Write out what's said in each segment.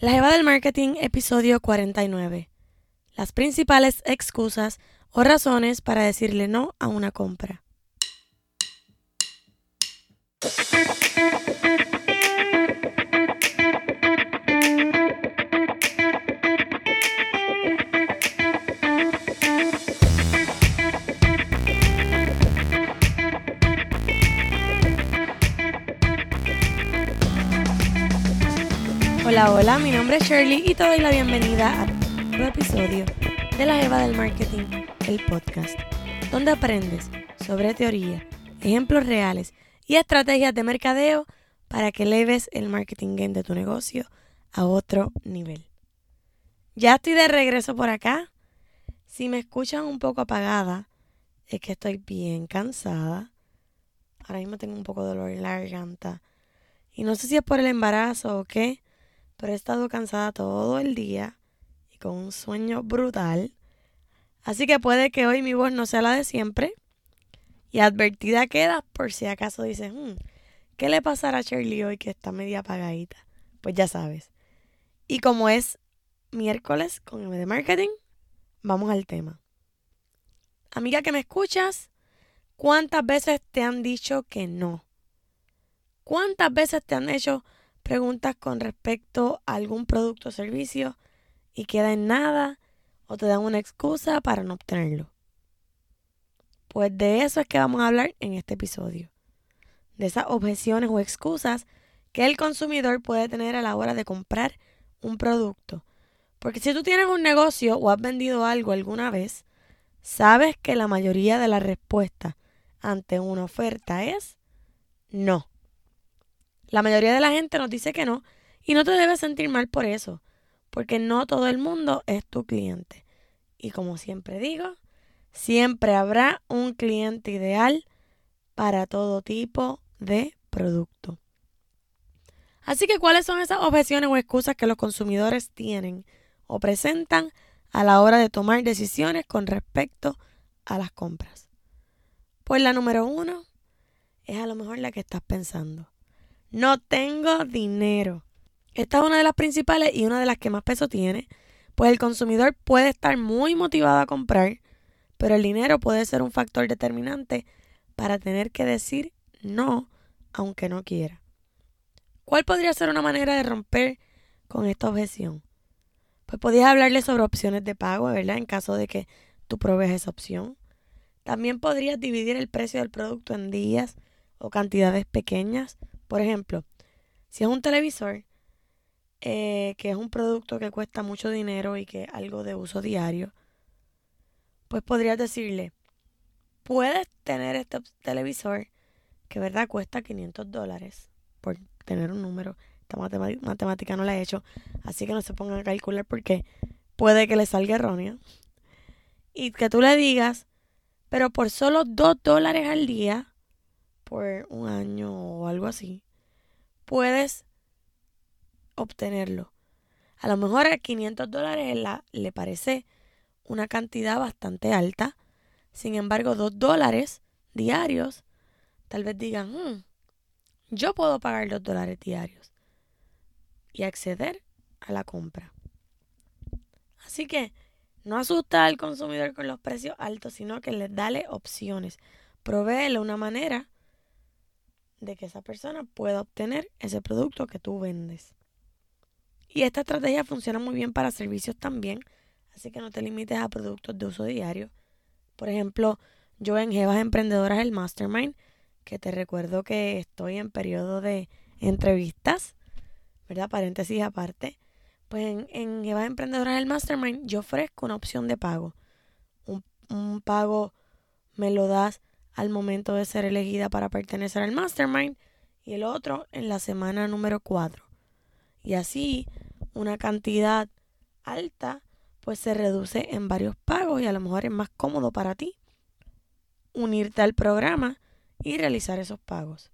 La Jeva del Marketing, episodio 49. Las principales excusas o razones para decirle no a una compra. Hola, hola, mi nombre es Shirley y te doy la bienvenida a un episodio de La Eva del Marketing, el podcast, donde aprendes sobre teoría, ejemplos reales y estrategias de mercadeo para que eleves el marketing game de tu negocio a otro nivel. Ya estoy de regreso por acá. Si me escuchan un poco apagada, es que estoy bien cansada. Ahora mismo tengo un poco de dolor en la garganta. Y no sé si es por el embarazo o qué, pero he estado cansada todo el día y con un sueño brutal. Así que puede que hoy mi voz no sea la de siempre. Y advertida queda por si acaso dices, hmm, ¿qué le pasará a Shirley hoy que está media apagadita? Pues ya sabes. Y como es miércoles con el de marketing, vamos al tema. Amiga que me escuchas, ¿cuántas veces te han dicho que no? ¿Cuántas veces te han hecho preguntas con respecto a algún producto o servicio y queda en nada o te dan una excusa para no obtenerlo. Pues de eso es que vamos a hablar en este episodio. De esas objeciones o excusas que el consumidor puede tener a la hora de comprar un producto. Porque si tú tienes un negocio o has vendido algo alguna vez, sabes que la mayoría de las respuestas ante una oferta es no. La mayoría de la gente nos dice que no y no te debes sentir mal por eso, porque no todo el mundo es tu cliente. Y como siempre digo, siempre habrá un cliente ideal para todo tipo de producto. Así que, ¿cuáles son esas objeciones o excusas que los consumidores tienen o presentan a la hora de tomar decisiones con respecto a las compras? Pues la número uno es a lo mejor la que estás pensando. No tengo dinero. Esta es una de las principales y una de las que más peso tiene, pues el consumidor puede estar muy motivado a comprar, pero el dinero puede ser un factor determinante para tener que decir no aunque no quiera. ¿Cuál podría ser una manera de romper con esta objeción? Pues podrías hablarle sobre opciones de pago, ¿verdad? En caso de que tú pruebes esa opción. También podrías dividir el precio del producto en días o cantidades pequeñas por ejemplo, si es un televisor, eh, que es un producto que cuesta mucho dinero y que es algo de uso diario, pues podrías decirle, puedes tener este televisor que verdad cuesta 500 dólares por tener un número. Esta matemática no la he hecho, así que no se pongan a calcular porque puede que le salga errónea. Y que tú le digas, pero por solo 2 dólares al día, por un año o algo así, puedes obtenerlo. A lo mejor a 500 dólares le parece una cantidad bastante alta. Sin embargo, 2 dólares diarios, tal vez digan, hmm, yo puedo pagar 2 dólares diarios y acceder a la compra. Así que no asusta al consumidor con los precios altos, sino que le dale opciones. Provéele una manera de que esa persona pueda obtener ese producto que tú vendes. Y esta estrategia funciona muy bien para servicios también, así que no te limites a productos de uso diario. Por ejemplo, yo en Jevas Emprendedoras, el Mastermind, que te recuerdo que estoy en periodo de entrevistas, ¿verdad? Paréntesis aparte. Pues en, en Jevas Emprendedoras, el Mastermind, yo ofrezco una opción de pago. Un, un pago me lo das al momento de ser elegida para pertenecer al mastermind y el otro en la semana número 4. Y así una cantidad alta pues se reduce en varios pagos y a lo mejor es más cómodo para ti unirte al programa y realizar esos pagos.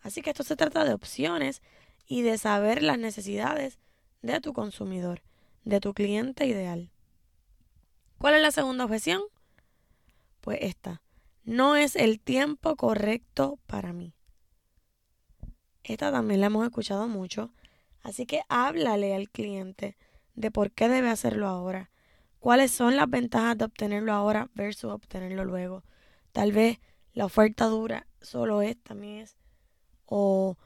Así que esto se trata de opciones y de saber las necesidades de tu consumidor, de tu cliente ideal. ¿Cuál es la segunda objeción? Pues esta, no es el tiempo correcto para mí. Esta también la hemos escuchado mucho. Así que háblale al cliente de por qué debe hacerlo ahora. ¿Cuáles son las ventajas de obtenerlo ahora versus obtenerlo luego? Tal vez la oferta dura solo esta mes o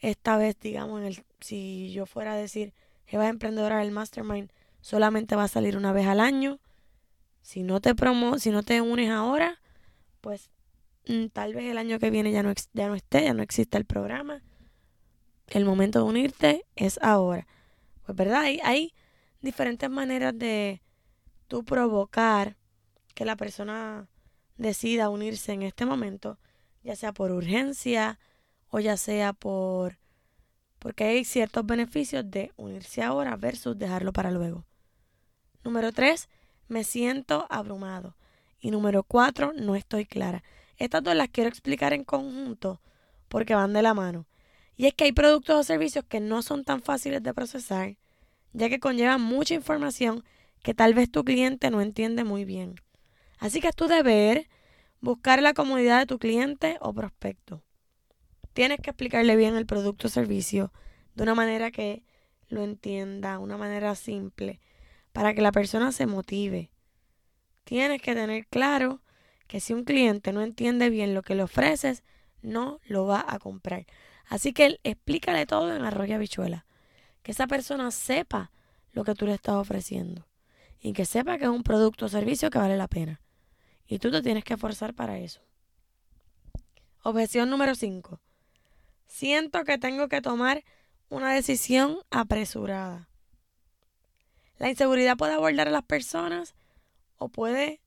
esta vez, digamos, en el, si yo fuera a decir, Jeva Emprendedora del Mastermind solamente va a salir una vez al año. Si no te promo, si no te unes ahora, pues mm, tal vez el año que viene ya no, ya no esté, ya no existe el programa. El momento de unirte es ahora. Pues verdad, hay, hay diferentes maneras de tú provocar que la persona decida unirse en este momento, ya sea por urgencia o ya sea por porque hay ciertos beneficios de unirse ahora versus dejarlo para luego. Número 3, me siento abrumado. Y número 4, no estoy clara. Estas dos las quiero explicar en conjunto porque van de la mano. Y es que hay productos o servicios que no son tan fáciles de procesar, ya que conllevan mucha información que tal vez tu cliente no entiende muy bien. Así que es tu deber buscar la comodidad de tu cliente o prospecto. Tienes que explicarle bien el producto o servicio de una manera que lo entienda, una manera simple, para que la persona se motive. Tienes que tener claro que si un cliente no entiende bien lo que le ofreces, no lo va a comprar. Así que explícale todo en arroyo bichuela. Que esa persona sepa lo que tú le estás ofreciendo. Y que sepa que es un producto o servicio que vale la pena. Y tú te tienes que esforzar para eso. Objeción número 5. Siento que tengo que tomar una decisión apresurada. La inseguridad puede abordar a las personas o puede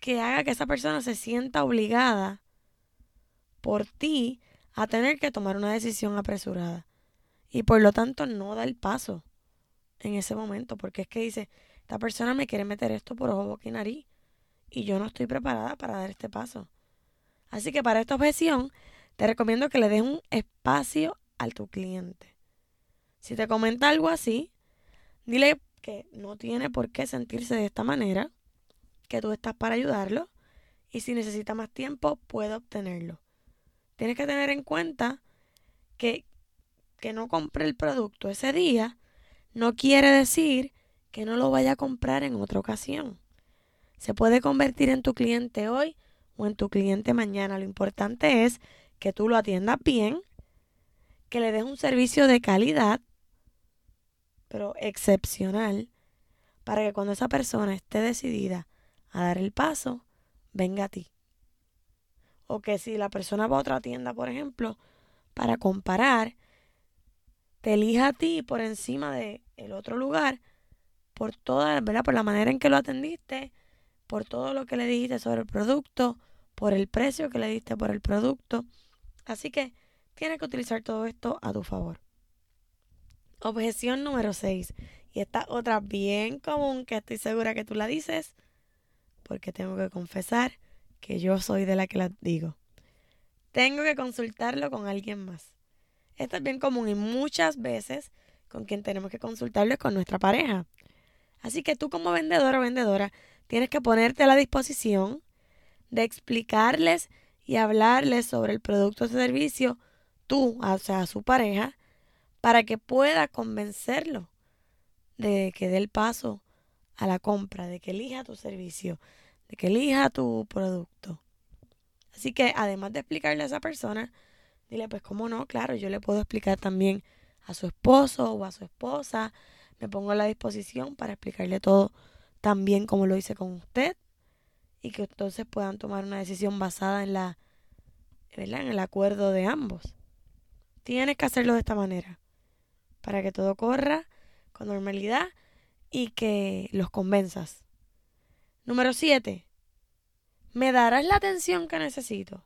que haga que esa persona se sienta obligada por ti a tener que tomar una decisión apresurada. Y por lo tanto no da el paso en ese momento, porque es que dice, esta persona me quiere meter esto por ojo, boca y nariz, y yo no estoy preparada para dar este paso. Así que para esta objeción, te recomiendo que le des un espacio a tu cliente. Si te comenta algo así, dile que no tiene por qué sentirse de esta manera, que tú estás para ayudarlo y si necesita más tiempo puede obtenerlo. Tienes que tener en cuenta que que no compre el producto ese día no quiere decir que no lo vaya a comprar en otra ocasión. Se puede convertir en tu cliente hoy o en tu cliente mañana. Lo importante es que tú lo atiendas bien, que le des un servicio de calidad, pero excepcional, para que cuando esa persona esté decidida a dar el paso, venga a ti. O que si la persona va a otra tienda, por ejemplo, para comparar, te elija a ti por encima de el otro lugar, por toda, ¿verdad? Por la manera en que lo atendiste, por todo lo que le dijiste sobre el producto, por el precio que le diste por el producto. Así que tienes que utilizar todo esto a tu favor. Objeción número 6. Y esta otra bien común que estoy segura que tú la dices, porque tengo que confesar que yo soy de la que la digo. Tengo que consultarlo con alguien más. Esto es bien común y muchas veces con quien tenemos que consultarlo es con nuestra pareja. Así que tú como vendedor o vendedora tienes que ponerte a la disposición de explicarles y hablarles sobre el producto o servicio tú, o sea, a su pareja, para que pueda convencerlo de que dé el paso a la compra, de que elija tu servicio, de que elija tu producto. Así que además de explicarle a esa persona, dile, pues cómo no, claro, yo le puedo explicar también a su esposo o a su esposa, me pongo a la disposición para explicarle todo tan bien como lo hice con usted y que entonces puedan tomar una decisión basada en la en el acuerdo de ambos. Tienes que hacerlo de esta manera para que todo corra con normalidad y que los convenzas. Número 7. ¿Me darás la atención que necesito?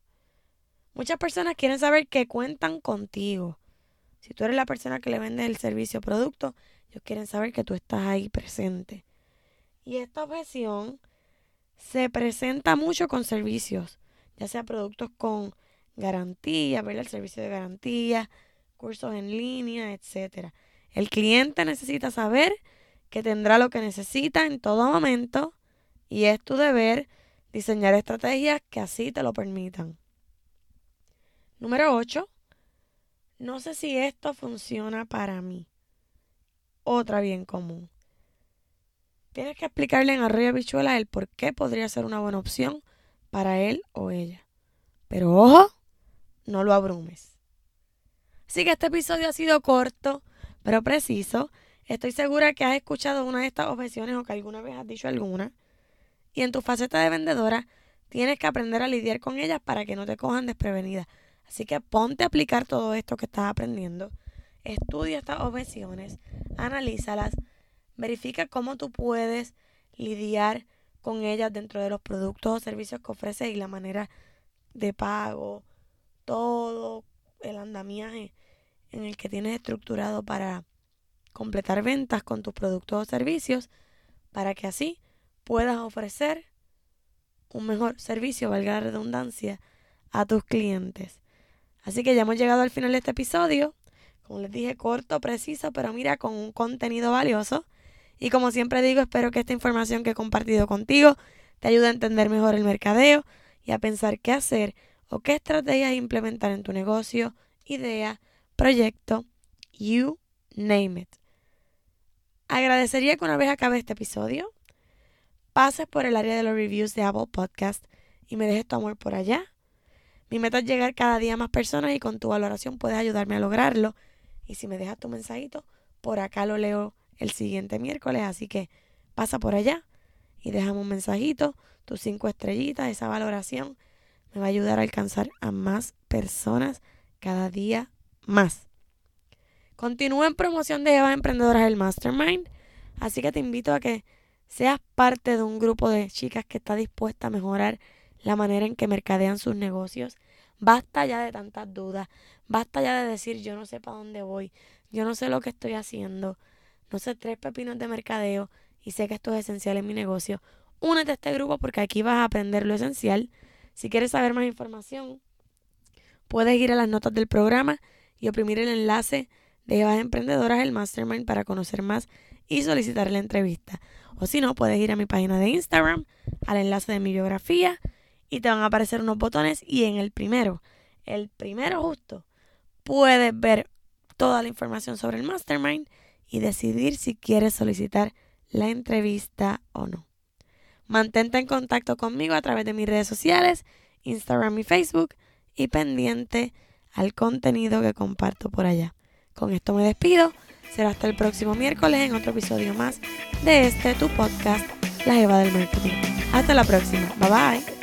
Muchas personas quieren saber que cuentan contigo. Si tú eres la persona que le vende el servicio o producto, ellos quieren saber que tú estás ahí presente. Y esta objeción se presenta mucho con servicios, ya sea productos con garantía, ver el servicio de garantía, cursos en línea, etcétera. El cliente necesita saber que tendrá lo que necesita en todo momento y es tu deber diseñar estrategias que así te lo permitan. Número 8. no sé si esto funciona para mí. Otra bien común. Tienes que explicarle en Arroyo Bichuela el por qué podría ser una buena opción para él o ella. Pero ojo, no lo abrumes. Así que este episodio ha sido corto, pero preciso. Estoy segura que has escuchado una de estas objeciones o que alguna vez has dicho alguna. Y en tu faceta de vendedora tienes que aprender a lidiar con ellas para que no te cojan desprevenida. Así que ponte a aplicar todo esto que estás aprendiendo. Estudia estas objeciones, analízalas, verifica cómo tú puedes lidiar con ellas dentro de los productos o servicios que ofreces y la manera de pago, todo el andamiaje en el que tienes estructurado para completar ventas con tus productos o servicios para que así puedas ofrecer un mejor servicio, valga la redundancia, a tus clientes. Así que ya hemos llegado al final de este episodio. Como les dije, corto, preciso, pero mira, con un contenido valioso. Y como siempre digo, espero que esta información que he compartido contigo te ayude a entender mejor el mercadeo y a pensar qué hacer o qué estrategias implementar en tu negocio, idea, proyecto, you name it. Agradecería que una vez acabe este episodio, pases por el área de los reviews de Apple Podcast y me dejes tu amor por allá. Mi meta es llegar cada día a más personas y con tu valoración puedes ayudarme a lograrlo. Y si me dejas tu mensajito, por acá lo leo el siguiente miércoles, así que pasa por allá y déjame un mensajito, tus cinco estrellitas, esa valoración me va a ayudar a alcanzar a más personas cada día más. Continúa en promoción de Eva Emprendedoras del Mastermind, así que te invito a que seas parte de un grupo de chicas que está dispuesta a mejorar la manera en que mercadean sus negocios. Basta ya de tantas dudas, basta ya de decir yo no sé para dónde voy, yo no sé lo que estoy haciendo, no sé tres pepinos de mercadeo y sé que esto es esencial en mi negocio. Únete a este grupo porque aquí vas a aprender lo esencial si quieres saber más información, puedes ir a las notas del programa y oprimir el enlace de Evas Emprendedoras, el Mastermind, para conocer más y solicitar la entrevista. O si no, puedes ir a mi página de Instagram, al enlace de mi biografía, y te van a aparecer unos botones. Y en el primero, el primero justo, puedes ver toda la información sobre el Mastermind y decidir si quieres solicitar la entrevista o no. Mantente en contacto conmigo a través de mis redes sociales, Instagram y Facebook, y pendiente al contenido que comparto por allá. Con esto me despido. Será hasta el próximo miércoles en otro episodio más de este tu podcast, La Eva del Marketing. Hasta la próxima. Bye bye.